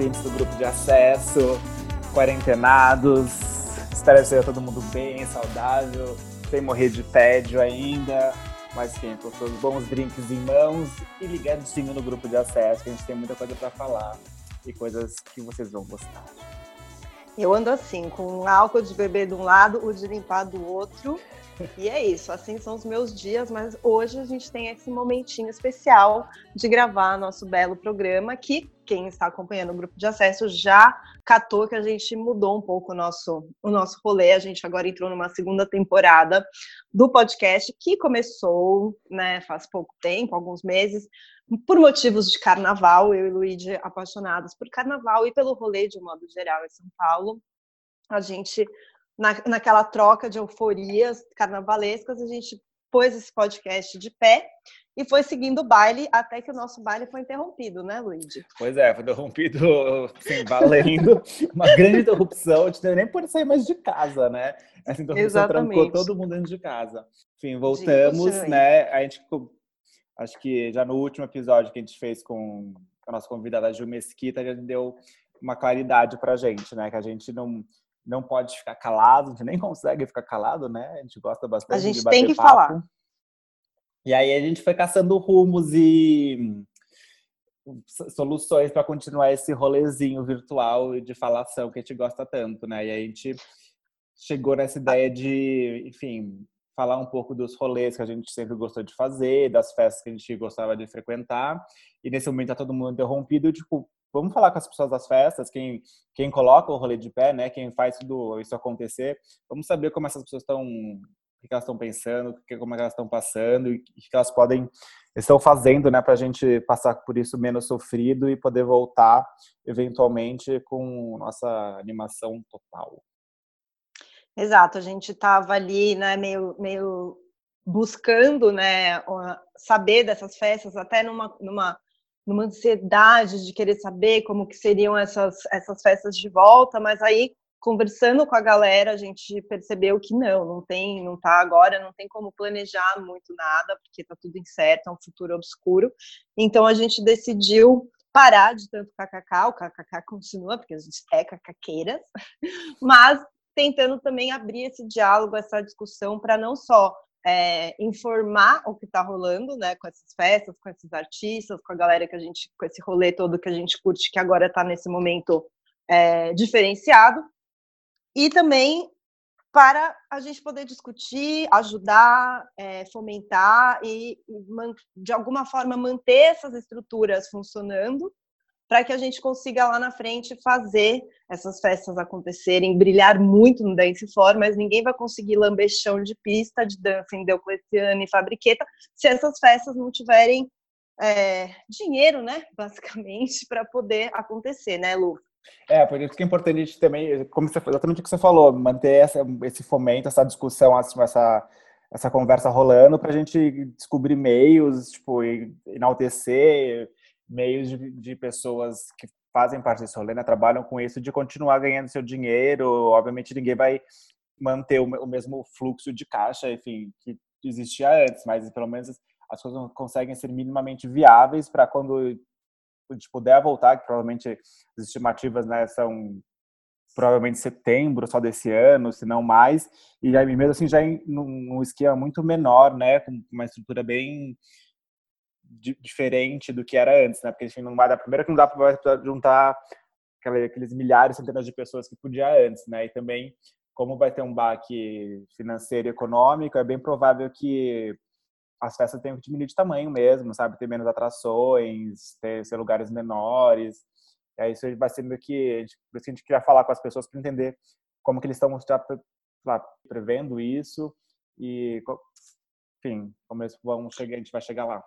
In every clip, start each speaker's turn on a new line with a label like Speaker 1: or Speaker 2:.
Speaker 1: ouvintes
Speaker 2: do grupo de acesso, quarentenados. Espero que seja todo mundo bem, saudável sem morrer de tédio ainda, mas sim, com seus bons drinks em mãos e ligadinho no grupo de acesso, que a gente tem muita coisa para falar e coisas que vocês vão gostar.
Speaker 1: Eu ando assim, com álcool de beber de um lado, o de limpar do outro. E é isso, assim são os meus dias, mas hoje a gente tem esse momentinho especial de gravar nosso belo programa que quem está acompanhando o grupo de acesso já catou que a gente mudou um pouco o nosso, o nosso rolê. A gente agora entrou numa segunda temporada do podcast que começou né, faz pouco tempo, alguns meses, por motivos de carnaval. Eu e Luíde apaixonados por carnaval e pelo rolê de um modo geral em São Paulo. A gente na, naquela troca de euforias carnavalescas, a gente pôs esse podcast de pé e foi seguindo o baile até que o nosso baile foi interrompido, né, Luigi?
Speaker 2: Pois é, foi interrompido, assim, valendo. Uma grande interrupção, a gente nem pode sair mais de casa, né? Essa interrupção Exatamente. trancou todo mundo dentro de casa. Enfim, voltamos, né? A gente, acho que já no último episódio que a gente fez com a nossa convidada Ju Mesquita, já deu uma claridade pra gente, né? Que a gente não não pode ficar calado, a gente nem consegue ficar calado, né? A gente gosta bastante
Speaker 1: a gente
Speaker 2: de bater
Speaker 1: tem que
Speaker 2: papo.
Speaker 1: falar.
Speaker 2: E aí a gente foi caçando rumos e soluções para continuar esse rolezinho virtual de falação que a gente gosta tanto, né? E a gente chegou nessa ideia de, enfim, falar um pouco dos rolês que a gente sempre gostou de fazer, das festas que a gente gostava de frequentar. E nesse momento tá todo mundo interrompido, tipo, vamos falar com as pessoas das festas, quem, quem coloca o rolê de pé, né? Quem faz tudo isso acontecer. Vamos saber como essas pessoas estão, o que elas estão pensando, como elas estão passando e o que elas podem estão fazendo, né, para a gente passar por isso menos sofrido e poder voltar eventualmente com nossa animação total.
Speaker 1: Exato, a gente estava ali, né, meio, meio buscando, né, saber dessas festas, até numa, numa numa ansiedade de querer saber como que seriam essas, essas festas de volta, mas aí conversando com a galera a gente percebeu que não, não tem, não tá agora, não tem como planejar muito nada, porque tá tudo incerto, é um futuro obscuro. Então a gente decidiu parar de tanto kkk, o kkk continua, porque a gente é cacaqueiras, mas tentando também abrir esse diálogo, essa discussão para não só é, informar o que está rolando, né, com essas festas, com esses artistas, com a galera que a gente, com esse rolê todo que a gente curte, que agora está nesse momento é, diferenciado, e também para a gente poder discutir, ajudar, é, fomentar e, e, de alguma forma, manter essas estruturas funcionando para que a gente consiga lá na frente fazer essas festas acontecerem, brilhar muito no Dance Floor, mas ninguém vai conseguir lamber chão de pista de dança em Diocleciano e Fabriqueta se essas festas não tiverem é, dinheiro, né, basicamente, para poder acontecer, né, Lu?
Speaker 2: É, por isso que é importante também, como você, exatamente o que você falou, manter essa, esse fomento, essa discussão, essa, essa conversa rolando para a gente descobrir meios, tipo, enaltecer meios de, de pessoas que fazem parte desse rolê, né, trabalham com isso, de continuar ganhando seu dinheiro. Obviamente, ninguém vai manter o, o mesmo fluxo de caixa, enfim, que existia antes, mas pelo menos as coisas conseguem ser minimamente viáveis para quando puder voltar, que provavelmente as estimativas né, são provavelmente setembro só desse ano, se não mais, e aí mesmo assim já em num esquema muito menor, né, com uma estrutura bem diferente do que era antes, né? Porque enfim, não vai dar, primeiro que não dá para juntar aqueles milhares, centenas de pessoas que podia antes, né? E também como vai ter um baque financeiro e econômico, é bem provável que as festas tenham que diminuir de tamanho mesmo, sabe? Ter menos atrações, ter, ser lugares menores. E aí isso vai sendo que, por isso que a gente queria falar com as pessoas para entender como que eles estão lá, prevendo isso e, enfim, como eles vão chegar, a gente vai chegar lá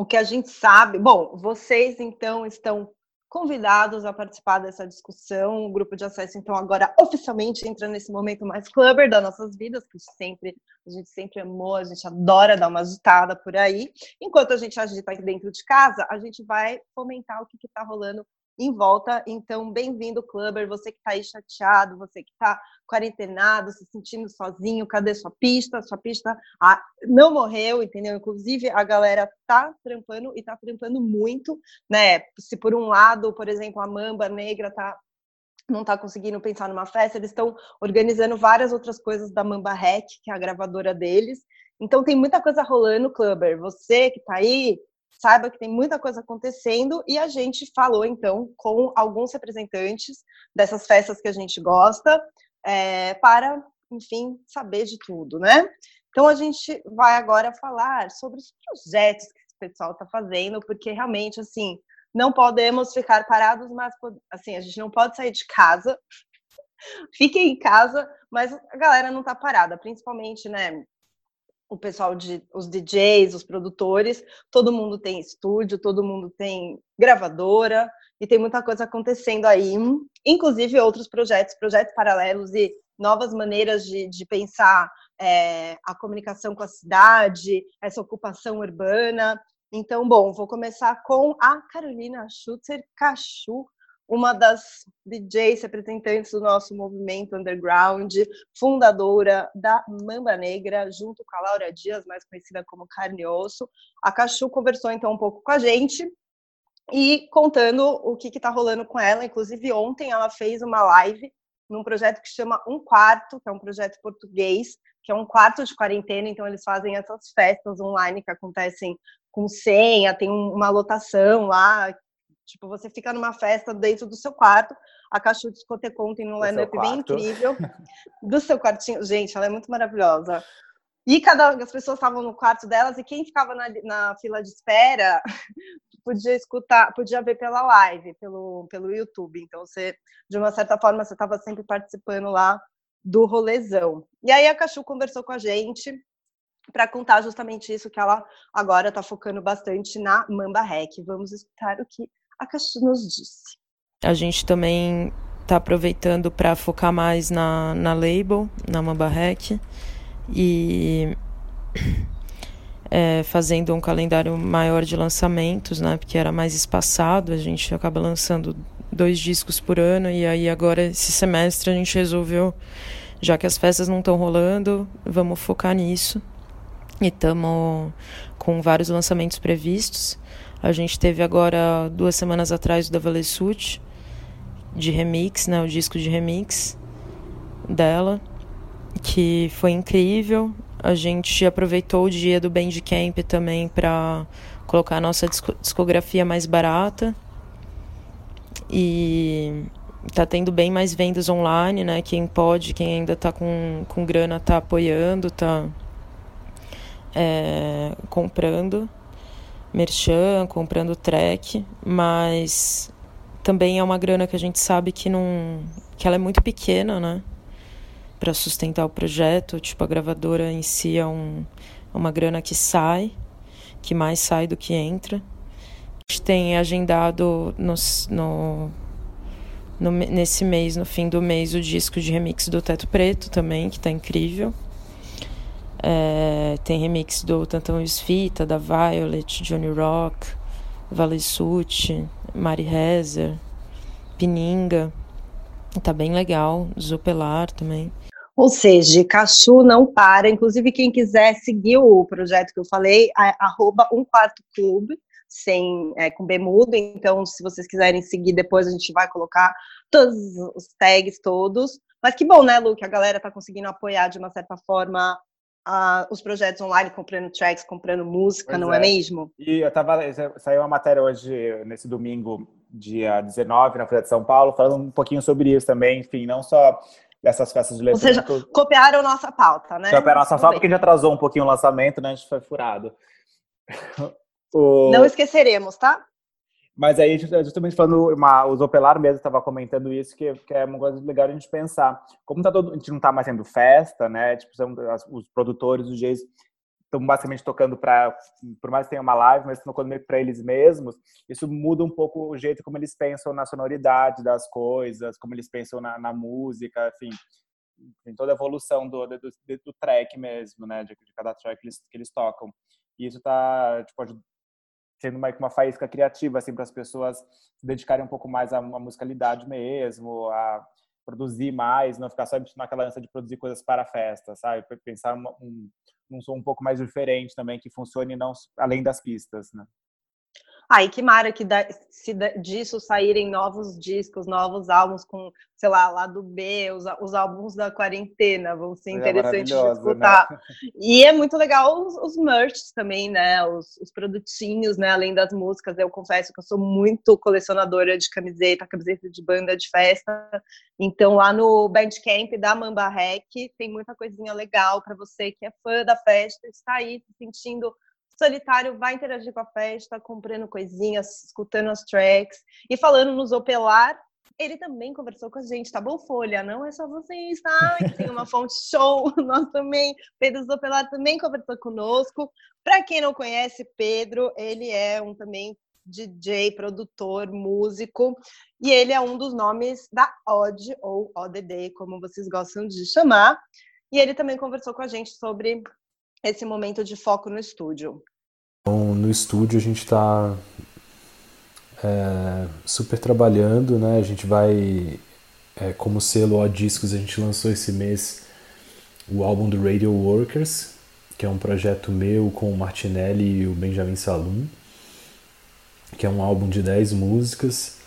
Speaker 1: o que a gente sabe. Bom, vocês então estão convidados a participar dessa discussão. O grupo de acesso, então, agora oficialmente entra nesse momento mais clubber das nossas vidas, que sempre, a gente sempre amou, a gente adora dar uma agitada por aí. Enquanto a gente agita dentro de casa, a gente vai fomentar o que está rolando em volta. Então, bem-vindo, Clubber, você que está aí chateado, você que está quarentenado, se sentindo sozinho, cadê sua pista? Sua pista ah, não morreu, entendeu? Inclusive, a galera tá trampando e tá trampando muito, né? Se por um lado, por exemplo, a Mamba Negra tá não está conseguindo pensar numa festa, eles estão organizando várias outras coisas da Mamba Rec, que é a gravadora deles. Então tem muita coisa rolando, Clubber. Você que está aí, saiba que tem muita coisa acontecendo e a gente falou então com alguns representantes dessas festas que a gente gosta é, para, enfim, saber de tudo, né? Então a gente vai agora falar sobre os projetos que o pessoal está fazendo, porque realmente assim não podemos ficar parados, mas assim a gente não pode sair de casa. Fiquem em casa, mas a galera não está parada, principalmente, né? O pessoal de os DJs, os produtores, todo mundo tem estúdio, todo mundo tem gravadora e tem muita coisa acontecendo aí, inclusive outros projetos, projetos paralelos e novas maneiras de, de pensar é, a comunicação com a cidade, essa ocupação urbana. Então, bom, vou começar com a Carolina Schutzer Cachu, uma das DJs representantes do nosso movimento underground, fundadora da Mamba Negra, junto com a Laura Dias, mais conhecida como Carne e Osso. A Cachu conversou então um pouco com a gente e contando o que está rolando com ela. Inclusive, ontem ela fez uma live num projeto que chama Um Quarto, que é um projeto português, que é um quarto de quarentena, então eles fazem essas festas online que acontecem com senha, tem uma lotação lá, Tipo, você fica numa festa dentro do seu quarto, a Cachu Discotecon tem um line-up bem incrível. Do seu quartinho. Gente, ela é muito maravilhosa. E cada as pessoas estavam no quarto delas e quem ficava na, na fila de espera podia escutar, podia ver pela live, pelo, pelo YouTube. Então, você, de uma certa forma, você estava sempre participando lá do rolezão. E aí a Cachu conversou com a gente para contar justamente isso que ela agora está focando bastante na Mamba Rec. Vamos escutar o que a Cachu nos disse.
Speaker 3: A gente também está aproveitando para focar mais na, na label, na Mamba Rec, e é, fazendo um calendário maior de lançamentos, né? Porque era mais espaçado, a gente acaba lançando dois discos por ano, e aí agora esse semestre a gente resolveu, já que as festas não estão rolando, vamos focar nisso. E estamos com vários lançamentos previstos. A gente teve agora, duas semanas atrás, o da Valesut, de remix, né? O disco de remix dela, que foi incrível. A gente aproveitou o dia do Bandcamp também para colocar a nossa discografia mais barata. E tá tendo bem mais vendas online, né? Quem pode, quem ainda tá com, com grana, tá apoiando, tá é, comprando merchan, comprando track, mas também é uma grana que a gente sabe que não que ela é muito pequena, né? Para sustentar o projeto, tipo a gravadora em si é um, uma grana que sai, que mais sai do que entra. A gente tem agendado no, no, no, nesse mês, no fim do mês, o disco de remix do Teto Preto também, que está incrível. É, tem remix do Tantão Fita, da Violet, Johnny Rock, Valessucci, Mari Rezer, Pininga. Tá bem legal, Zupelar também.
Speaker 1: Ou seja, Cachu não para. Inclusive, quem quiser seguir o projeto que eu falei, é arroba um quarto clube, sem, é, com B mudo. Então, se vocês quiserem seguir, depois a gente vai colocar todos os tags todos. Mas que bom, né, Lu, que a galera tá conseguindo apoiar de uma certa forma uh, os projetos online, comprando tracks, comprando música, pois não é. é. mesmo?
Speaker 2: E eu tava, saiu uma matéria hoje, nesse domingo, dia 19, na Folha de São Paulo, falando um pouquinho sobre isso também, enfim, não só dessas festas de
Speaker 1: eletrônico. Ou seja, copiaram nossa pauta, né?
Speaker 2: Copiaram nossa pauta porque a gente atrasou um pouquinho o lançamento, né? A gente foi furado.
Speaker 1: o... Não esqueceremos, tá?
Speaker 2: Mas aí, justamente falando, uma, o Zopelar mesmo estava comentando isso, que, que, é uma coisa legal a gente pensar. Como tá todo, a gente não está mais tendo festa, né? Tipo, são, as, os produtores, os DJs estão basicamente tocando para, por mais que tenha uma live, mas tocando meio para eles mesmos, isso muda um pouco o jeito como eles pensam na sonoridade das coisas, como eles pensam na, na música, enfim, em toda a evolução do, do, do track mesmo, né, de, de, cada track que eles, que eles tocam. E isso está tipo, sendo uma, uma faísca criativa, assim, para as pessoas se dedicarem um pouco mais à, à musicalidade mesmo, a produzir mais, não ficar só naquela ânsia de produzir coisas para a festa, sabe? Pensar um, um som um pouco mais diferente também, que funcione não além das pistas, né?
Speaker 1: Ai, que mara que da, se da, disso saírem novos discos, novos álbuns com, sei lá, lado B, os, os álbuns da quarentena, vão ser é interessantes de né? escutar. Né? E é muito legal os, os merchs também, né? Os, os, produtinhos, né? Além das músicas, eu confesso que eu sou muito colecionadora de camiseta, camiseta de banda de festa. Então, lá no Bandcamp da Mamba Rec tem muita coisinha legal para você que é fã da festa, está aí se sentindo solitário vai interagir com a festa, comprando coisinhas, escutando as tracks e falando nos Opelar. Ele também conversou com a gente, tá bom, Folha? Não é só vocês, tá? Tem uma fonte show, nós também. Pedro Zopelar também conversou conosco. Para quem não conhece Pedro, ele é um também DJ, produtor, músico, e ele é um dos nomes da OD, ou ODD, como vocês gostam de chamar. E ele também conversou com a gente sobre esse momento de foco no estúdio?
Speaker 4: Então, no estúdio a gente está é, super trabalhando, né? A gente vai, é, como selo ó discos, a gente lançou esse mês o álbum do Radio Workers, que é um projeto meu com o Martinelli e o Benjamin Salum, que é um álbum de 10 músicas.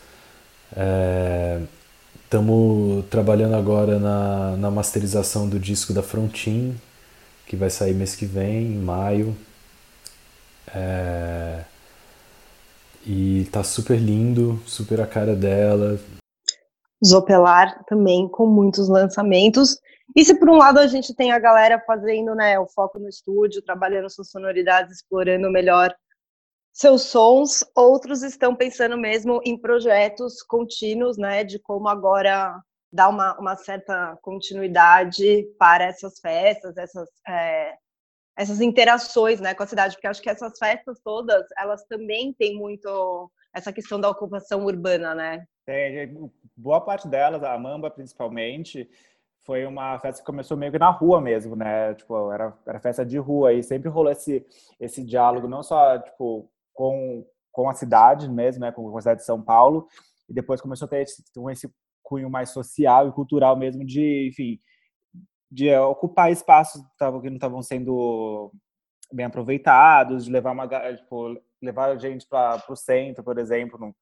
Speaker 4: Estamos é, trabalhando agora na, na masterização do disco da Frontin, que vai sair mês que vem, em maio. É... E tá super lindo, super a cara dela.
Speaker 1: Zopelar também com muitos lançamentos. E se por um lado a gente tem a galera fazendo né, o foco no estúdio, trabalhando suas sonoridades, explorando melhor seus sons, outros estão pensando mesmo em projetos contínuos, né, de como agora dar uma, uma certa continuidade para essas festas, essas, é, essas interações né, com a cidade, porque acho que essas festas todas, elas também têm muito essa questão da ocupação urbana, né?
Speaker 2: É, boa parte delas, a Mamba principalmente, foi uma festa que começou meio que na rua mesmo, né? Tipo, era, era festa de rua e sempre rolou esse, esse diálogo, não só, tipo, com, com a cidade mesmo, né? Com a cidade de São Paulo, e depois começou a ter esse, esse cunho mais social e cultural mesmo de, enfim, de ocupar espaços que não estavam sendo bem aproveitados, de levar uma tipo, levar a gente para o centro, por exemplo, não,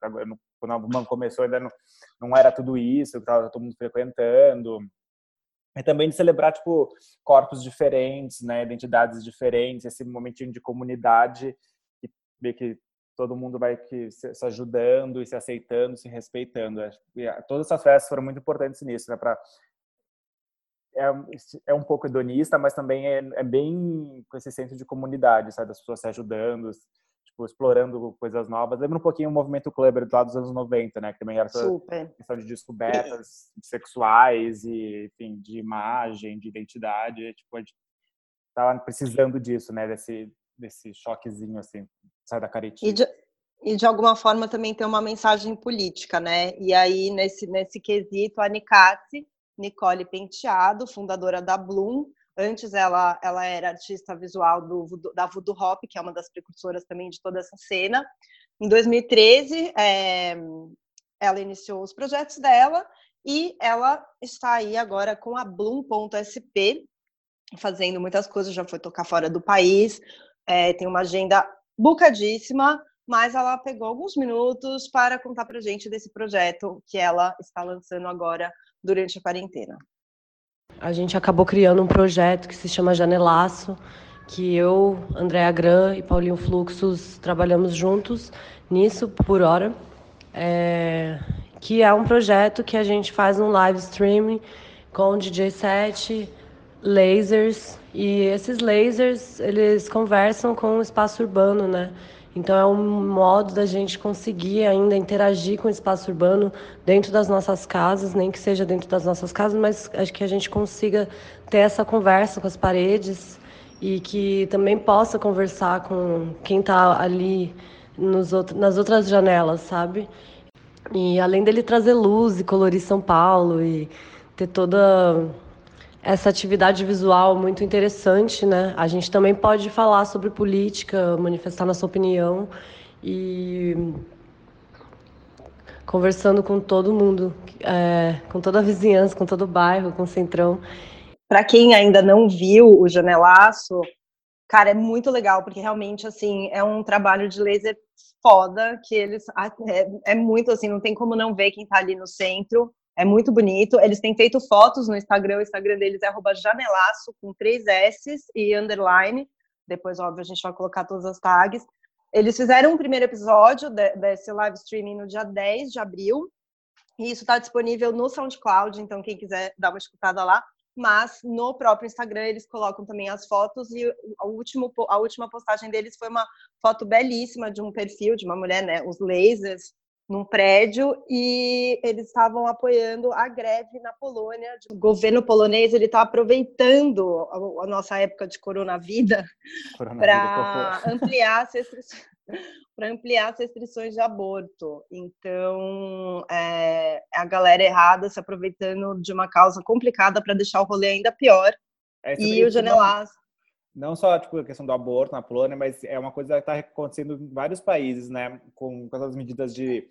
Speaker 2: quando a Bumba começou ainda não, não era tudo isso, estava todo mundo frequentando. E também de celebrar tipo corpos diferentes, né, identidades diferentes, esse momentinho de comunidade e meio que todo mundo vai que, se, se, ajudando e se aceitando, se respeitando. E, todas essas festas foram muito importantes nisso, né? Pra, é, é um pouco hedonista, mas também é, é, bem com esse senso de comunidade, sabe? Das pessoas se ajudando, tipo, explorando coisas novas. Lembra um pouquinho o movimento Kleber lá dos anos 90, né? Que também era Super. questão de descobertas sexuais e, enfim, de imagem, de identidade. Tipo, a gente tava precisando disso, né? Desse, desse choquezinho, assim, sai da caretinha.
Speaker 1: E de, e de alguma forma também tem uma mensagem política, né? E aí, nesse, nesse quesito, a Nicate, Nicole Penteado, fundadora da Bloom, antes ela, ela era artista visual do, da Voodoo Hop, que é uma das precursoras também de toda essa cena. Em 2013, é, ela iniciou os projetos dela e ela está aí agora com a Bloom.sp, fazendo muitas coisas, já foi tocar fora do país, é, tem uma agenda bucadíssima, mas ela pegou alguns minutos para contar para gente desse projeto que ela está lançando agora durante a quarentena.
Speaker 5: A gente acabou criando um projeto que se chama Janelaço, que eu, Andréa Gran e Paulinho Fluxos trabalhamos juntos nisso por hora, é, que é um projeto que a gente faz um live streaming com DJ set, lasers e esses lasers eles conversam com o espaço urbano, né? Então é um modo da gente conseguir ainda interagir com o espaço urbano dentro das nossas casas, nem que seja dentro das nossas casas, mas acho que a gente consiga ter essa conversa com as paredes e que também possa conversar com quem está ali nos outro, nas outras janelas, sabe? E além dele trazer luz e colorir São Paulo e ter toda essa atividade visual muito interessante, né? A gente também pode falar sobre política, manifestar nossa opinião e conversando com todo mundo, é, com toda a vizinhança, com todo o bairro, com o Centrão.
Speaker 1: Para quem ainda não viu o Janelaço, cara, é muito legal, porque realmente, assim, é um trabalho de laser foda, que eles, é, é muito, assim, não tem como não ver quem tá ali no centro, é muito bonito. Eles têm feito fotos no Instagram, o Instagram deles é janelaço, com três S e underline. Depois, óbvio, a gente vai colocar todas as tags. Eles fizeram um primeiro episódio desse live streaming no dia 10 de abril. E isso está disponível no SoundCloud, então quem quiser dar uma escutada lá. Mas no próprio Instagram eles colocam também as fotos e a, último, a última postagem deles foi uma foto belíssima de um perfil de uma mulher, né? Os lasers num prédio e eles estavam apoiando a greve na Polônia. O governo polonês ele está aproveitando a, a, nossa época de coronavírus para ampliar as restrições para ampliar as restrições de aborto. Então, é, a galera errada se aproveitando de uma causa complicada para deixar o rolê ainda pior. É, e o janelaço
Speaker 2: não só tipo, a questão do aborto na Polônia, mas é uma coisa que está acontecendo em vários países, né? Com, com essas medidas de,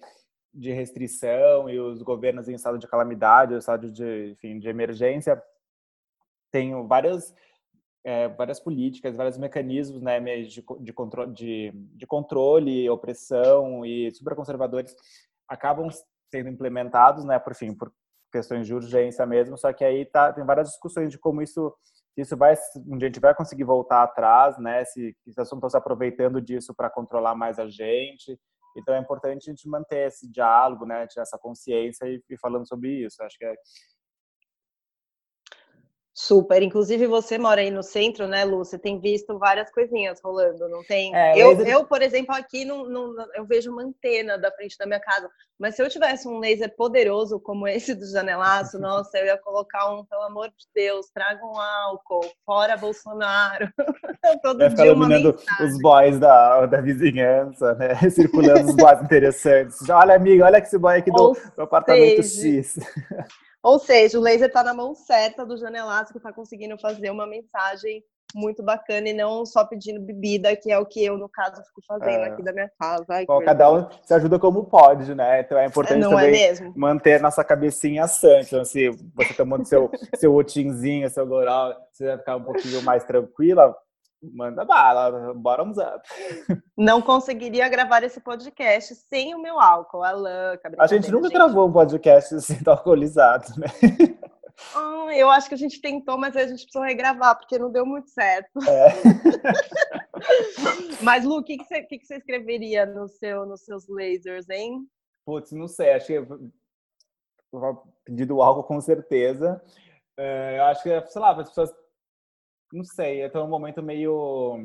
Speaker 2: de restrição e os governos em estado de calamidade, estado de, enfim, de emergência, tem várias, é, várias políticas, vários mecanismos né, de, de, controle, de, de controle, opressão e superconservadores acabam sendo implementados, né, por, fim, por questões de urgência mesmo, só que aí tá, tem várias discussões de como isso isso vai um dia a gente vai conseguir voltar atrás, né? Se as pessoas estão se aproveitando disso para controlar mais a gente. Então é importante a gente manter esse diálogo, né? Essa consciência e, e falando sobre isso. Acho que é,
Speaker 1: Super. Inclusive, você mora aí no centro, né, Lu? Você tem visto várias coisinhas rolando, não tem? É, eu, laser... eu, por exemplo, aqui não, não, eu vejo uma antena da frente da minha casa. Mas se eu tivesse um laser poderoso como esse do janelaço, nossa, eu ia colocar um, pelo amor de Deus, traga um álcool, fora Bolsonaro.
Speaker 2: Todo Vai ficar iluminando os boys da, da vizinhança, né? Circulando os boys interessantes. Olha, amiga, olha que esse boy aqui do, do apartamento X.
Speaker 1: Ou seja, o laser está na mão certa do janelaço que está conseguindo fazer uma mensagem muito bacana e não só pedindo bebida, que é o que eu, no caso, fico fazendo é. aqui da minha casa. Ai,
Speaker 2: Bom, cada um se ajuda como pode, né? Então é importante é também é manter nossa cabecinha sã. Então, se você tomando seu, seu otinzinho, seu goral, você vai ficar um pouquinho mais tranquila, Manda bala, bottoms up.
Speaker 1: Não conseguiria gravar esse podcast sem o meu álcool, a louca.
Speaker 2: A gente nunca gente. gravou um podcast assim, alcoolizado, né?
Speaker 1: Ah, eu acho que a gente tentou, mas a gente precisou regravar, porque não deu muito certo. É. mas, Lu, o que, que, você, que, que você escreveria no seu, nos seus lasers, hein?
Speaker 2: Putz, não sei, acho que pedido álcool com certeza. É, eu acho que, sei lá, as pessoas não sei, eu tô num momento meio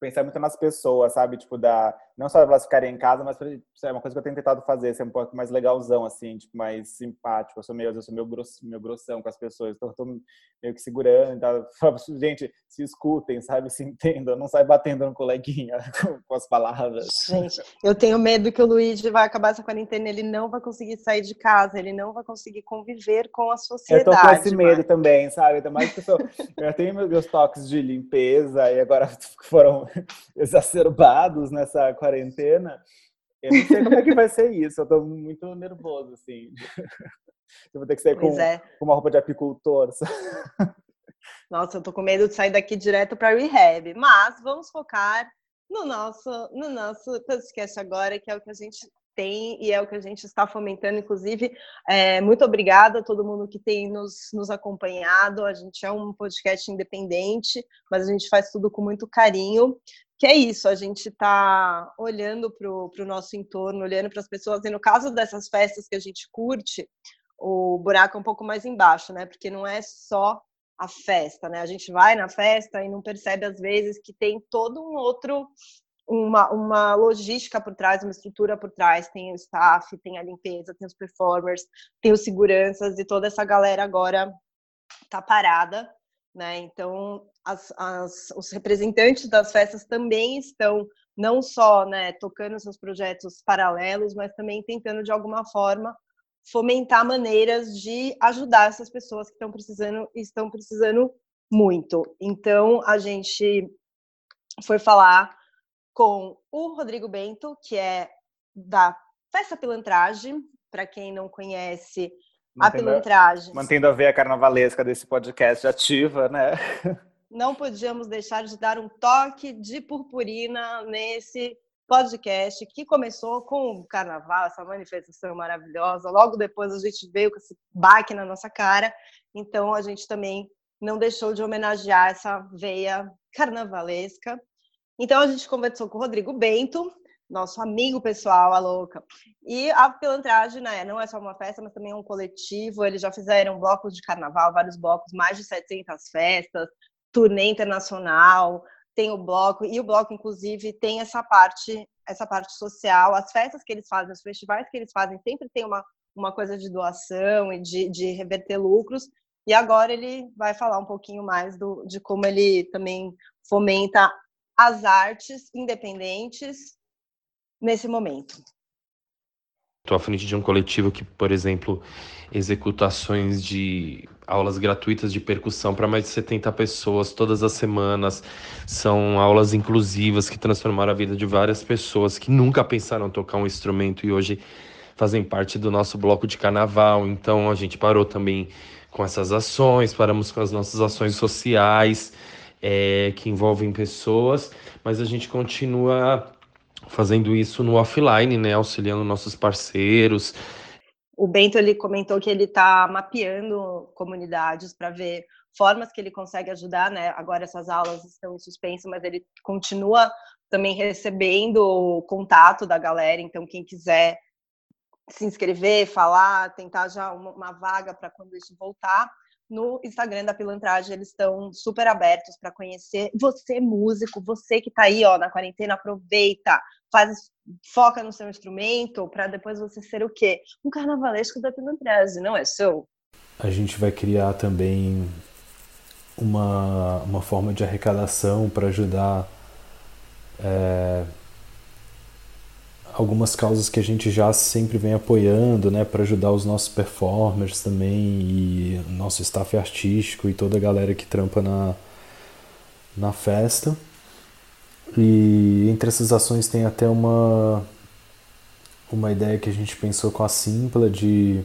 Speaker 2: pensar muito nas pessoas, sabe? Tipo, da, não só elas ficarem em casa, mas é uma coisa que eu tenho tentado fazer, ser um pouco mais legalzão, assim, tipo, mais simpático. Eu sou meio, eu sou meio, grosso, meio grossão com as pessoas, então eu tô meio que segurando. Tá? Gente, se escutem, sabe? Se entendam, não sai batendo no coleguinha com, as palavras.
Speaker 1: Gente, eu tenho medo que o Luigi vai acabar essa quarentena, ele não vai conseguir sair de casa, ele não vai conseguir conviver com a sociedade.
Speaker 2: Eu tô com esse medo mas... também, sabe? Ainda mais que eu, sou, eu tenho meus toques de limpeza e agora foram exacerbados nessa quarentena eu não sei como é que vai ser isso. Eu tô muito nervoso, assim. Eu vou ter que sair com, é. com, uma roupa de apicultor.
Speaker 1: Nossa, eu tô com medo de sair daqui direto para rehab. Mas vamos focar no nosso, no nosso podcast agora, que é o que a gente tem e é o que a gente está fomentando. Inclusive, é, muito obrigada a todo mundo que tem nos, nos acompanhado. A gente é um podcast independente, mas a gente faz tudo com muito carinho que é isso, a gente está olhando para o nosso entorno, olhando para as pessoas, e no caso dessas festas que a gente curte, o buraco é um pouco mais embaixo, né? Porque não é só a festa, né? A gente vai na festa e não percebe às vezes que tem todo um outro uma, uma logística por trás, uma estrutura por trás, tem o staff, tem a limpeza, tem os performers, tem os seguranças e toda essa galera agora tá parada né? Então, as, as, os representantes das festas também estão não só né, tocando seus projetos paralelos, mas também tentando de alguma forma fomentar maneiras de ajudar essas pessoas que estão precisando estão precisando muito. Então a gente foi falar com o Rodrigo Bento, que é da Festa Pilantragem, para quem não conhece mantendo, a pilantragem.
Speaker 2: Mantendo a veia carnavalesca desse podcast ativa, né?
Speaker 1: Não podíamos deixar de dar um toque de purpurina nesse podcast que começou com o carnaval, essa manifestação maravilhosa. Logo depois a gente veio com esse baque na nossa cara. Então a gente também não deixou de homenagear essa veia carnavalesca. Então a gente conversou com o Rodrigo Bento, nosso amigo pessoal, a louca. E a pilantragem, né, não é só uma festa, mas também é um coletivo. Eles já fizeram blocos de carnaval, vários blocos, mais de 700 festas, turnê internacional, tem o bloco e o bloco inclusive tem essa parte essa parte social as festas que eles fazem os festivais que eles fazem sempre tem uma uma coisa de doação e de, de reverter lucros e agora ele vai falar um pouquinho mais do, de como ele também fomenta as artes independentes nesse momento
Speaker 6: Estou à frente de um coletivo que, por exemplo, executa ações de aulas gratuitas de percussão para mais de 70 pessoas todas as semanas. São aulas inclusivas que transformaram a vida de várias pessoas que nunca pensaram tocar um instrumento e hoje fazem parte do nosso bloco de carnaval. Então a gente parou também com essas ações, paramos com as nossas ações sociais é, que envolvem pessoas, mas a gente continua fazendo isso no offline, né, auxiliando nossos parceiros.
Speaker 1: O Bento ele comentou que ele está mapeando comunidades para ver formas que ele consegue ajudar, né? Agora essas aulas estão em suspenso, mas ele continua também recebendo o contato da galera, então quem quiser se inscrever, falar, tentar já uma, uma vaga para quando isso voltar, no Instagram da Pilantragem, eles estão super abertos para conhecer. Você, músico, você que está aí ó, na quarentena, aproveita, faz, foca no seu instrumento para depois você ser o quê? Um carnavalesco da Pilantragem, não é seu?
Speaker 4: A gente vai criar também uma, uma forma de arrecadação para ajudar é, algumas causas que a gente já sempre vem apoiando, né, para ajudar os nossos performers também e nosso staff artístico e toda a galera que trampa na, na festa. E entre essas ações tem até uma uma ideia que a gente pensou com a Simpla de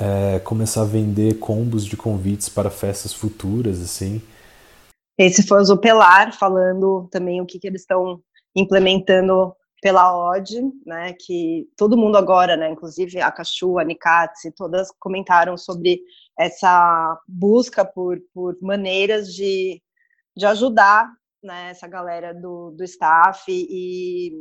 Speaker 4: é, começar a vender combos de convites para festas futuras, assim.
Speaker 1: Esse foi o Zopelar falando também o que, que eles estão implementando pela OD, né, que todo mundo agora, né, inclusive a Cachu, a Nikatsi, todas comentaram sobre essa busca por, por maneiras de, de ajudar né, essa galera do, do staff, e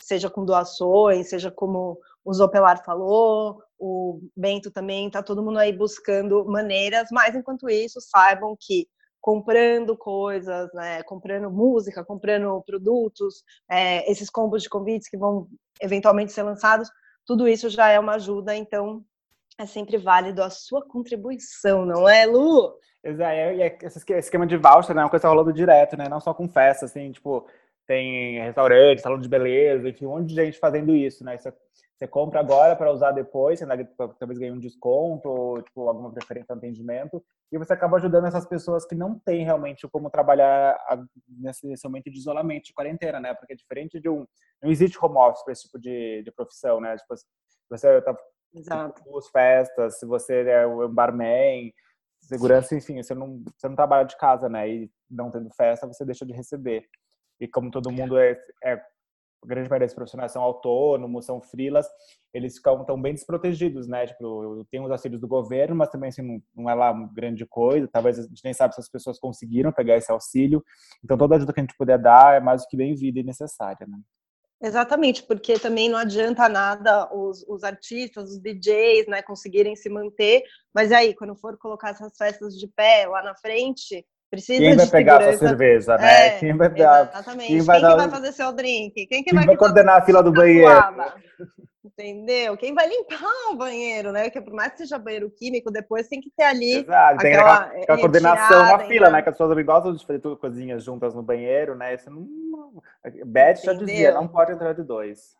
Speaker 1: seja com doações, seja como o Zopelar falou, o Bento também, está todo mundo aí buscando maneiras, mas enquanto isso, saibam que comprando coisas, né, comprando música, comprando produtos, é, esses combos de convites que vão eventualmente ser lançados, tudo isso já é uma ajuda, então é sempre válido a sua contribuição, não é, Lu?
Speaker 2: Exato, e é, esse esquema de voucher né, é uma coisa rolando direto, né, não só com festa, assim, tipo, tem restaurante, salão de beleza, enfim, um monte de gente fazendo isso, né, isso é você compra agora para usar depois, você talvez ganhe um desconto, ou tipo, alguma preferência no atendimento, e você acaba ajudando essas pessoas que não têm realmente como trabalhar nesse, momento de isolamento, de quarentena, né? Porque é diferente de um. Não existe home office para esse tipo de, de profissão, né? Tipo, você tá Exato. duas festas, se você é um barman, segurança, enfim, você não, você não trabalha de casa, né? E não tendo festa, você deixa de receber. E como todo mundo é, é a grande maioria dos profissionais são autônomos, são frilas, eles ficam tão bem desprotegidos, né? Tipo, tem os auxílios do governo, mas também assim, não é lá grande coisa. Talvez a gente nem sabe se as pessoas conseguiram pegar esse auxílio. Então, toda ajuda que a gente puder dar é mais do que bem-vinda e necessária, né?
Speaker 1: Exatamente, porque também não adianta nada os, os, artistas, os DJs, né, conseguirem se manter, mas aí, quando for colocar essas festas de pé lá na frente, Precisa
Speaker 2: quem vai pegar
Speaker 1: segurança.
Speaker 2: sua cerveja, né?
Speaker 1: É,
Speaker 2: quem vai dar,
Speaker 1: exatamente.
Speaker 2: quem
Speaker 1: Quem,
Speaker 2: vai
Speaker 1: que
Speaker 2: dar-
Speaker 1: vai fazer seu drink? Quem que
Speaker 2: quem
Speaker 1: vai,
Speaker 2: vai coordenar a fila do banheiro?
Speaker 1: Entendeu? Quem vai limpar o banheiro, né? Porque por mais que seja banheiro químico, depois tem que ter ali
Speaker 2: Exato,
Speaker 1: aquela,
Speaker 2: aquela, aquela coordenação na fila,
Speaker 1: né?
Speaker 2: né? Que as pessoas também gostam de fazer tudo coisinhas juntas no banheiro, né? Isso não. Beth já dizia, não pode entrar de dois.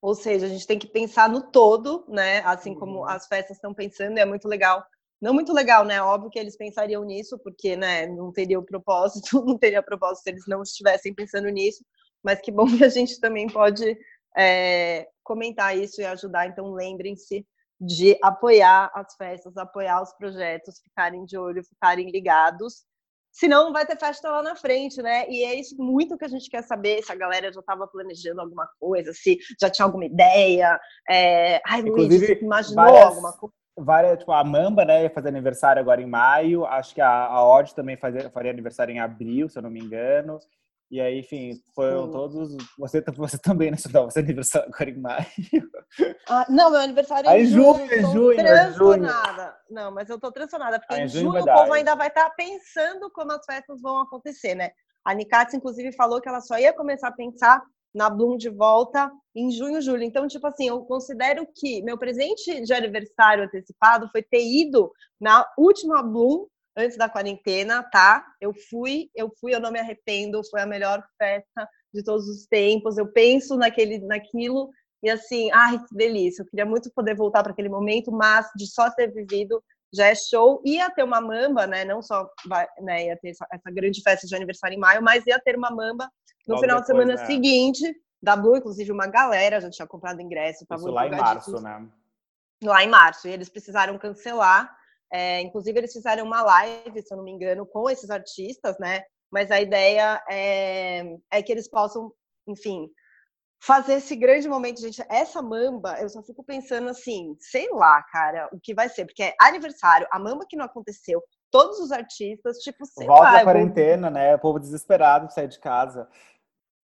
Speaker 1: Ou seja, a gente tem que pensar no todo, né? Assim como
Speaker 2: Uhum.
Speaker 1: as festas estão pensando, e é muito legal. Não muito legal, né? Óbvio que eles pensariam nisso, porque, né, não teria o propósito, não teria propósito se eles não estivessem pensando nisso. Mas que bom que a gente também pode é, comentar isso e ajudar. Então, lembrem-se de apoiar as festas, apoiar os projetos, ficarem de olho, ficarem ligados. Senão não vai ter festa lá na frente, né? E é isso muito que a gente quer saber, se a galera já estava planejando alguma coisa, se já tinha alguma ideia. É... Ai, Luiz, você imaginou
Speaker 2: várias-
Speaker 1: alguma coisa?
Speaker 2: Várias, tipo, a Mamba, né, ia fazer aniversário agora em maio. Acho que a, a Odd também fazia, faria aniversário em abril, se eu não me engano. E aí, enfim, foram todos. Você, você também, né, Sudão? Você aniversário agora em maio.
Speaker 1: Ah, não, meu aniversário é em junho.
Speaker 2: junho, em junho, é junho.
Speaker 1: transtornada. Não, mas eu tô transtornada, porque
Speaker 2: Ah, em junho
Speaker 1: o povo
Speaker 2: é.
Speaker 1: ainda vai estar pensando como as festas vão acontecer, né? A Nicats, inclusive, falou que ela só ia começar a pensar na Bloom de volta em junho, julho. Então, tipo assim, eu considero que meu presente de aniversário antecipado foi ter ido na última Bloom antes da quarentena, tá? Eu fui, eu fui, eu não me arrependo, foi a melhor festa de todos os tempos. Eu penso naquele, naquilo e assim, ai, que delícia. Eu queria muito poder voltar para aquele momento, mas de só ter vivido já é show. Ia ter uma mamba, né? Não só vai, né, ia ter essa, essa grande festa de aniversário em maio, mas ia ter uma mamba no
Speaker 2: Logo
Speaker 1: final de
Speaker 2: depois,
Speaker 1: semana
Speaker 2: né?
Speaker 1: seguinte. Da Blue, inclusive, uma galera já tinha comprado ingresso. tava
Speaker 2: Isso lá em março, né?
Speaker 1: lá em março, e eles precisaram cancelar. É, inclusive, eles fizeram uma live, se eu não me engano, com esses artistas, né? Mas a ideia é, é que eles possam, enfim, fazer esse grande momento, gente. Essa mamba, eu só fico pensando assim, sei lá, cara, o que vai ser, porque é aniversário, a mamba que não aconteceu, todos os artistas, tipo, sei
Speaker 2: Volta
Speaker 1: lá,
Speaker 2: da
Speaker 1: eu vou-
Speaker 2: quarentena, né? O povo desesperado de sair de casa.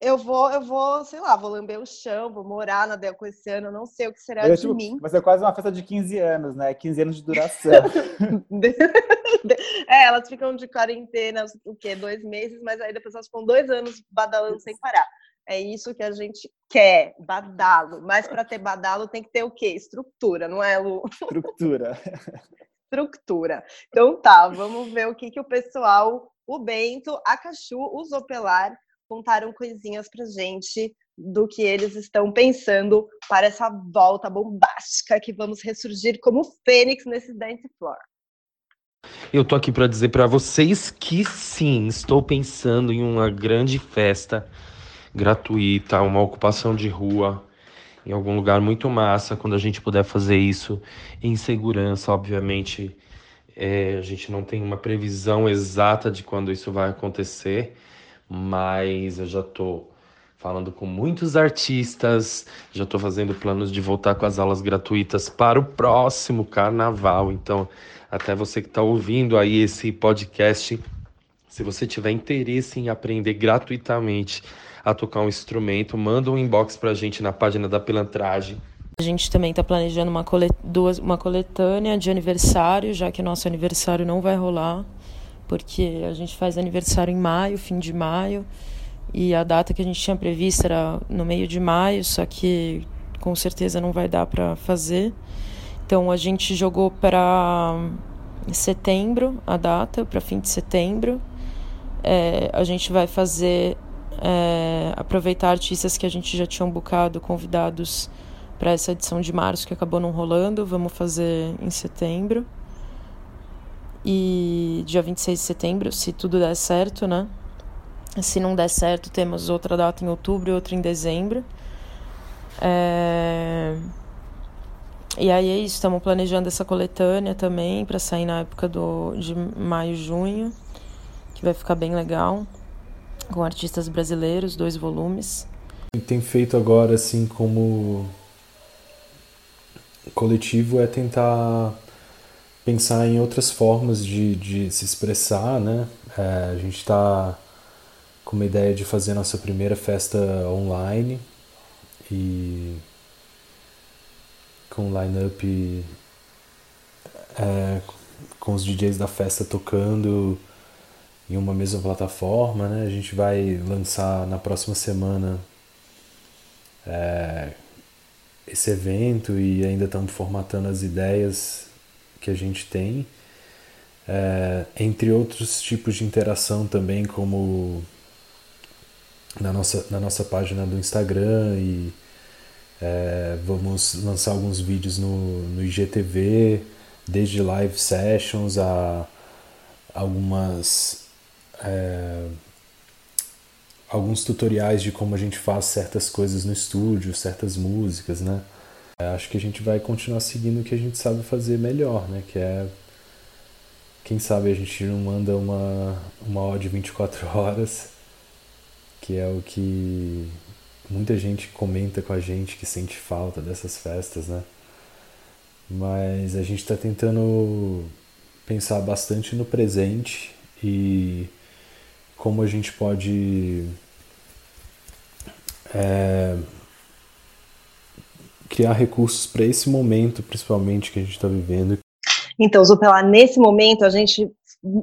Speaker 1: eu vou, eu vou, sei lá, vou lamber o chão, vou morar na Delco esse ano, eu não sei o que será
Speaker 2: ser,
Speaker 1: de
Speaker 2: tipo,
Speaker 1: mim.
Speaker 2: vai ser quase uma festa de 15 anos, né? 15 anos de duração.
Speaker 1: é, elas ficam de quarentena, o quê? Dois meses, mas aí depois elas ficam dois anos badalando sem parar. É isso que a gente quer, badalo. Mas para ter badalo tem que ter o quê? Estrutura, não é, Lu?
Speaker 2: Estrutura.
Speaker 1: Estrutura. Então tá, vamos ver o que, que o pessoal, o Bento, a Cachu, o Zopelar, contaram coisinhas pra gente do que eles estão pensando para essa volta bombástica que vamos ressurgir como fênix nesse dance floor.
Speaker 6: Eu tô aqui para dizer para vocês que sim, estou pensando em uma grande festa gratuita, uma ocupação de rua em algum lugar muito massa, quando a gente puder fazer isso em segurança, obviamente. É, a gente não tem uma previsão exata de quando isso vai acontecer, mas eu já tô falando com muitos artistas, já tô fazendo planos de voltar com as aulas gratuitas para o próximo carnaval. Então, até você que está ouvindo aí esse podcast, se você tiver interesse em aprender gratuitamente a tocar um instrumento, manda um inbox pra gente na página da Pilantragem.
Speaker 3: A gente também está planejando uma, colet duas, uma coletânea de aniversário, já que nosso aniversário não vai rolar, porque a gente faz aniversário em maio, fim de maio, e a data que a gente tinha prevista era no meio de maio, só que com certeza não vai dar para fazer. Então a gente jogou para setembro a data, para fim de setembro. É, a gente vai fazer é, aproveitar artistas que a gente já tinha bucado, convidados para essa edição de março que acabou não rolando. Vamos fazer em setembro. E dia 26 de setembro, se tudo der certo, né? Se não der certo, temos outra data em outubro e outra em dezembro. É... E aí é isso, estamos planejando essa coletânea também para sair na época do, de maio, junho, que vai ficar bem legal, com artistas brasileiros, dois volumes.
Speaker 4: Tem feito agora, assim, como coletivo, é tentar pensar em outras formas de, de se expressar, né? É, a gente está com uma ideia de fazer nossa primeira festa online e com line-up é, com os DJs da festa tocando em uma mesma plataforma, né? A gente vai lançar na próxima semana é, esse evento e ainda estamos formatando as ideias que a gente tem. É, entre outros tipos de interação também, como na nossa, na nossa página do Instagram e é, vamos lançar alguns vídeos no, no IGTV, desde live sessions a algumas é, alguns tutoriais de como a gente faz certas coisas no estúdio, certas músicas, né? É, acho que a gente vai continuar seguindo o que a gente sabe fazer melhor, né? Que é quem sabe a gente não manda uma uma de 24 horas, que é o que muita gente comenta com a gente que sente falta dessas festas, né? Mas a gente está tentando pensar bastante no presente e como a gente pode é, criar recursos para esse momento, principalmente que a gente está vivendo.
Speaker 1: Então, Zupela, nesse momento, a gente,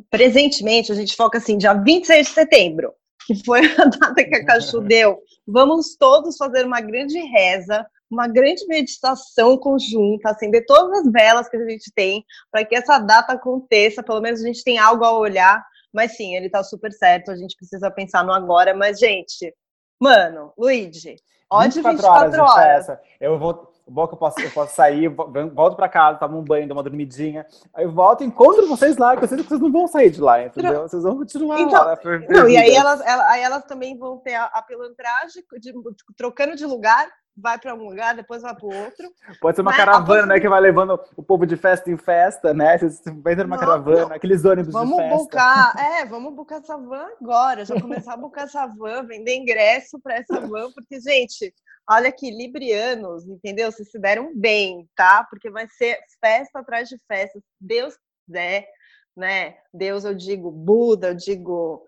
Speaker 1: presentemente, a gente foca assim, dia 26 de setembro, que foi a data que a Cachu deu. Vamos todos fazer uma grande reza, uma grande meditação conjunta, acender todas as velas que a gente tem, para que essa data aconteça, pelo menos a gente tem algo a olhar. Mas sim, ele está super certo, a gente precisa pensar no agora. Mas, gente, Mano, Luigi, ó 24 de 24 horas. horas.
Speaker 2: Eu vou, bom que eu posso, eu posso sair, volto para casa, tomo um banho, dou uma dormidinha, aí eu volto e encontro vocês lá, que eu sei que vocês não vão sair de lá, entendeu? Vocês vão continuar então, lá.
Speaker 1: Não, e aí elas, aí elas também vão ter a, a pilantragem, de, trocando de lugar, vai para um lugar, depois vai para o outro.
Speaker 2: Pode ser uma né? caravana, né, que vai levando o povo de festa em festa, né? Você vai ter uma não, caravana, não. aqueles ônibus
Speaker 1: vamos
Speaker 2: de festa.
Speaker 1: Bucar, é, vamos buscar essa van agora, já começar a buscar essa van, vender ingresso para essa van, porque, gente, olha aqui, librianos, entendeu? Vocês se deram bem, tá? Porque vai ser festa atrás de festa, Deus quiser, né? Deus, eu digo Buda, eu digo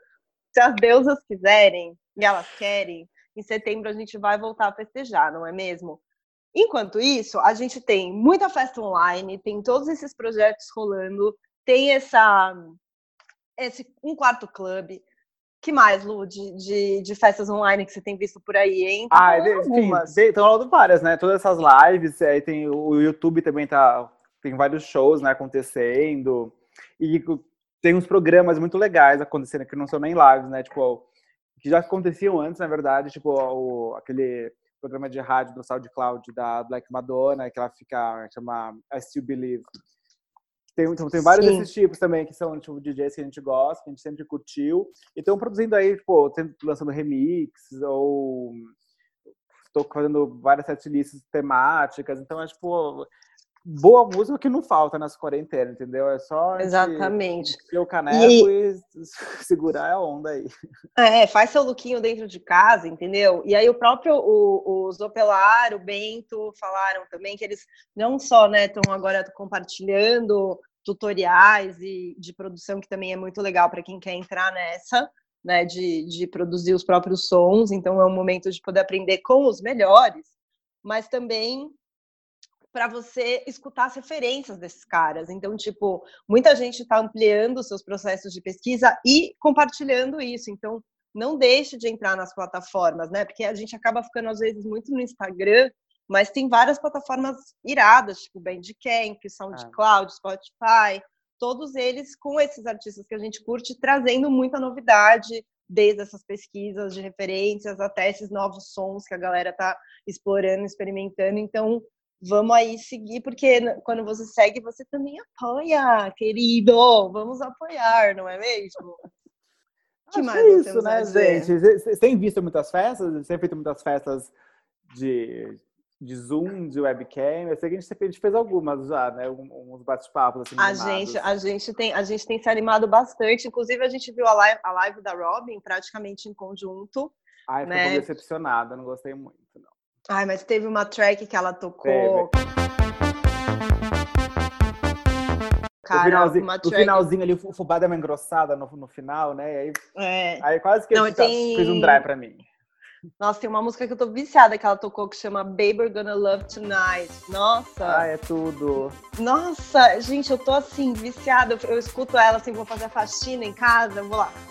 Speaker 1: se as deusas quiserem e elas querem, em setembro a gente vai voltar a festejar, não é mesmo? Enquanto isso, a gente tem muita festa online, tem todos esses projetos rolando, tem essa esse um quarto clube. Que mais, Lu, de, de, de festas online que você tem visto por aí, hein?
Speaker 2: Tá ah, algumas. estão rolando várias, né? Todas essas lives, aí tem o YouTube também tá tem vários shows, né, acontecendo. E tem uns programas muito legais acontecendo que não são nem lives, né? Tipo, que já aconteciam antes, na verdade, tipo o, aquele programa de rádio do SoundCloud da Black Madonna, que ela fica, chama I Still Believe. Tem, então, tem vários Sim. desses tipos também, que são tipo DJs que a gente gosta, que a gente sempre curtiu, e estão produzindo aí, tipo, lançando remix, ou estou fazendo várias setlists temáticas, então é tipo boa música que não falta nas quarentenas, entendeu? É só
Speaker 1: Exatamente.
Speaker 2: o caneco e... e... segurar a onda aí.
Speaker 1: É, faz seu lookinho dentro de casa, entendeu? E aí o próprio o, o Zopelar, o Bento falaram também que eles não só, né, estão agora compartilhando tutoriais e de produção que também é muito legal para quem quer entrar nessa, né, de, de produzir os próprios sons, então é um momento de poder aprender com os melhores, mas também para você escutar as referências desses caras. Então, tipo, muita gente está ampliando seus processos de pesquisa e compartilhando isso. Então, não deixe de entrar nas plataformas, né? Porque a gente acaba ficando, às vezes, muito no Instagram, mas tem várias plataformas iradas, tipo Bandcamp, SoundCloud, Spotify, todos eles com esses artistas que a gente curte, trazendo muita novidade, desde essas pesquisas de referências até esses novos sons que a galera tá explorando, experimentando. Então, vamos aí seguir, porque quando você segue, você também apoia, querido. Vamos apoiar, não é mesmo?
Speaker 2: que Acho mais é isso, né, gente? Vocês têm visto muitas festas? Vocês têm feito muitas festas de, de Zoom, de webcam? Eu sei que a gente, a gente fez algumas já, né? Uns bate-papos assim.
Speaker 1: A gente, a, gente tem, a gente tem se animado bastante. Inclusive, a gente viu a live, a live da Robin praticamente em conjunto.
Speaker 2: Ai, né? ficou decepcionada, não gostei muito, não.
Speaker 1: Ai, mas teve uma track que ela tocou.
Speaker 2: Cara, finalzinho, track... no finalzinho ali, o fubá deu uma engrossada no, no final, né? Aí, é. aí quase que Não, tem... fiz um dry pra mim.
Speaker 1: Nossa, tem uma música que eu tô viciada que ela tocou que chama Baby Gonna Love Tonight. Nossa.
Speaker 2: Ah, é tudo.
Speaker 1: Nossa, gente, eu tô assim, viciada. Eu, eu escuto ela assim, vou fazer a faxina em casa, vou lá.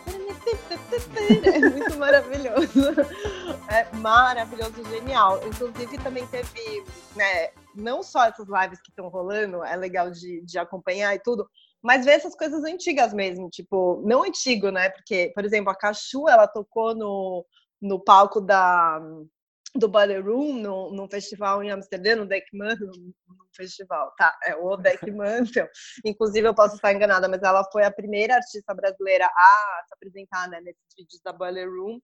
Speaker 1: É muito maravilhoso. É maravilhoso, genial. Inclusive, também teve, né, não só essas lives que estão rolando, é legal de, de acompanhar e tudo, mas ver essas coisas antigas mesmo, tipo, não antigo, né? Porque, por exemplo, a Cachu, ela tocou no, no palco da, do Ballroom, no, no festival em Amsterdã, no Deckman, no, festival, tá? É o Deckman, então. Inclusive, eu posso estar enganada, mas ela foi a primeira artista brasileira a se apresentar né, nesses vídeos da Ballroom.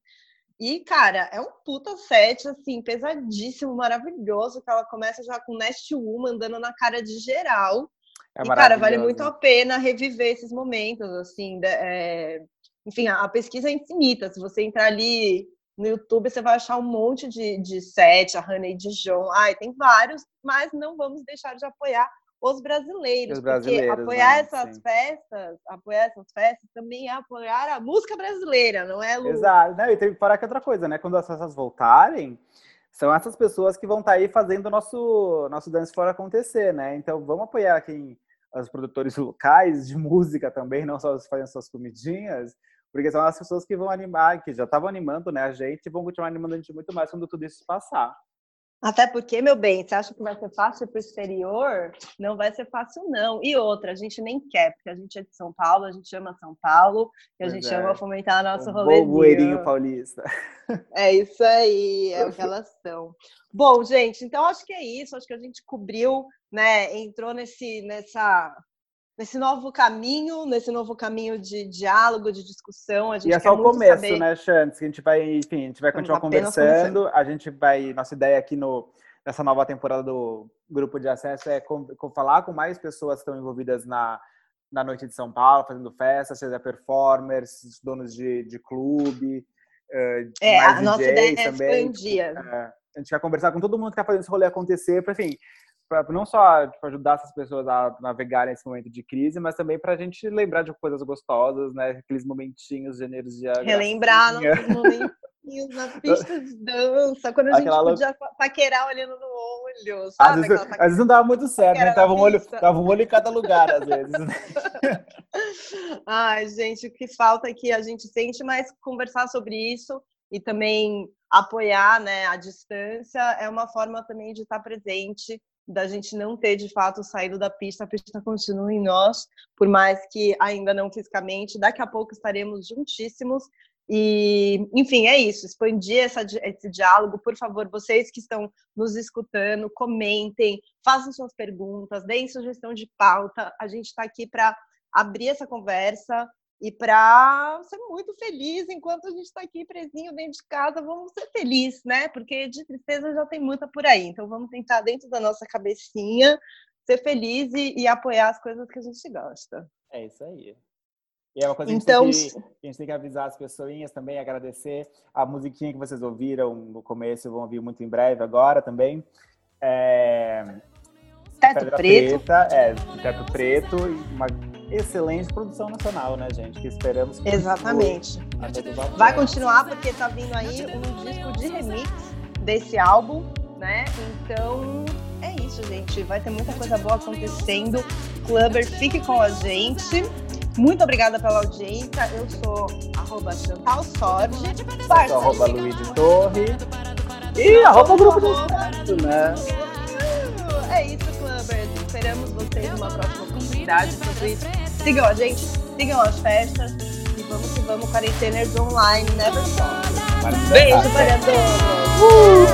Speaker 1: E, cara, é um puta set, assim, pesadíssimo, maravilhoso, que ela começa já com Nest Woman andando na cara de geral. É e, cara, vale muito a pena reviver esses momentos, assim, é... enfim, a, a pesquisa é infinita, se você entrar ali no YouTube você vai achar um monte de, de set, a Honey Dijon, ai, tem vários, mas não vamos deixar de apoiar os brasileiros, os brasileiros porque apoiar né? essas Sim. festas, apoiar essas festas também é apoiar a música brasileira, não é, Lu?
Speaker 2: Exato, não, e tem que parar que outra coisa, né? Quando as festas voltarem, são essas pessoas que vão estar tá aí fazendo o nosso, nosso dance for acontecer, né? Então vamos apoiar quem os produtores locais de música também, não só fazendo suas comidinhas, porque são as pessoas que vão animar, que já estavam animando né, a gente e vão continuar animando a gente muito mais quando tudo isso passar.
Speaker 1: Até porque, meu bem, você acha que vai ser fácil para o exterior? Não vai ser fácil, não. E outra, a gente nem quer, porque a gente é de São Paulo, a gente ama São Paulo e a pois gente é. ama fomentar nosso rolê.
Speaker 2: Bobueirinho paulista.
Speaker 1: É isso aí, é o que elas são. Bom, gente, então acho que é isso. Acho que a gente cobriu, né? Entrou nesse, nessa nesse novo caminho, nesse novo caminho de diálogo, de discussão. A gente
Speaker 2: e é só o começo, saber... né, Chantes? Que a gente vai, enfim, a gente vai continuar conversando. A gente vai, nossa ideia aqui no, nessa nova temporada do grupo de acesso é com, com, falar com mais pessoas que estão envolvidas na, na noite de São Paulo, fazendo festas, seja performers, donos de, de clube.
Speaker 1: Uh, é, a nossa ideia é também. expandir.
Speaker 2: É, a gente vai conversar com todo mundo que está fazendo esse rolê acontecer, para enfim, pra, não só tipo, ajudar essas pessoas a navegar nesse momento de crise, mas também para a gente lembrar de coisas gostosas, né? Aqueles momentinhos de energia.
Speaker 1: Relembrar nossos momentinhos na pista de dança, quando a Aquela gente podia paquerar olhando no olho, sabe?
Speaker 2: Às vezes, às vezes não dava muito certo, né? Tava um, olho, tava um olho em cada lugar, às vezes. Né?
Speaker 1: Ai, gente, o que falta é que a gente sente mais conversar sobre isso e também apoiar né, a distância é uma forma também de estar presente da gente não ter de fato saído da pista, a pista continua em nós, por mais que ainda não fisicamente, daqui a pouco estaremos juntíssimos. E, enfim, é isso, expandir essa, esse diálogo. Por favor, vocês que estão nos escutando, comentem, façam suas perguntas, deem sugestão de pauta. A gente está aqui para abrir essa conversa, e para ser muito feliz enquanto a gente está aqui presinho dentro de casa, vamos ser felizes, né? Porque de tristeza já tem muita por aí. Então vamos tentar dentro da nossa cabecinha ser feliz e, e apoiar as coisas que a gente gosta.
Speaker 2: É isso aí. E é uma coisa então, que, a gente, que, a gente tem que avisar as pessoas também, agradecer a musiquinha que vocês ouviram no começo, vão ouvir muito em breve agora também. É...
Speaker 1: Teto Preto.
Speaker 2: Preta, é, Teto Preto, uma excelente produção nacional, né, gente? Que esperamos que
Speaker 1: Exatamente. Vai continuar porque tá vindo aí um disco de remix desse álbum, né? Então é isso, gente. Vai ter muita coisa boa acontecendo. Clubber, fique com a gente. Muito obrigada pela audiência. Eu sou arroba Chantal Sorge.
Speaker 2: Eu sou arroba Luiz Torre. E arroba o grupo do né?
Speaker 1: É isso, Clubbers. Esperamos vocês numa próxima oportunidade. Enquanto isso, sigam a gente, sigam as festas e vamos que vamos, quarenteners online, never stop. Beijo todos! Uh!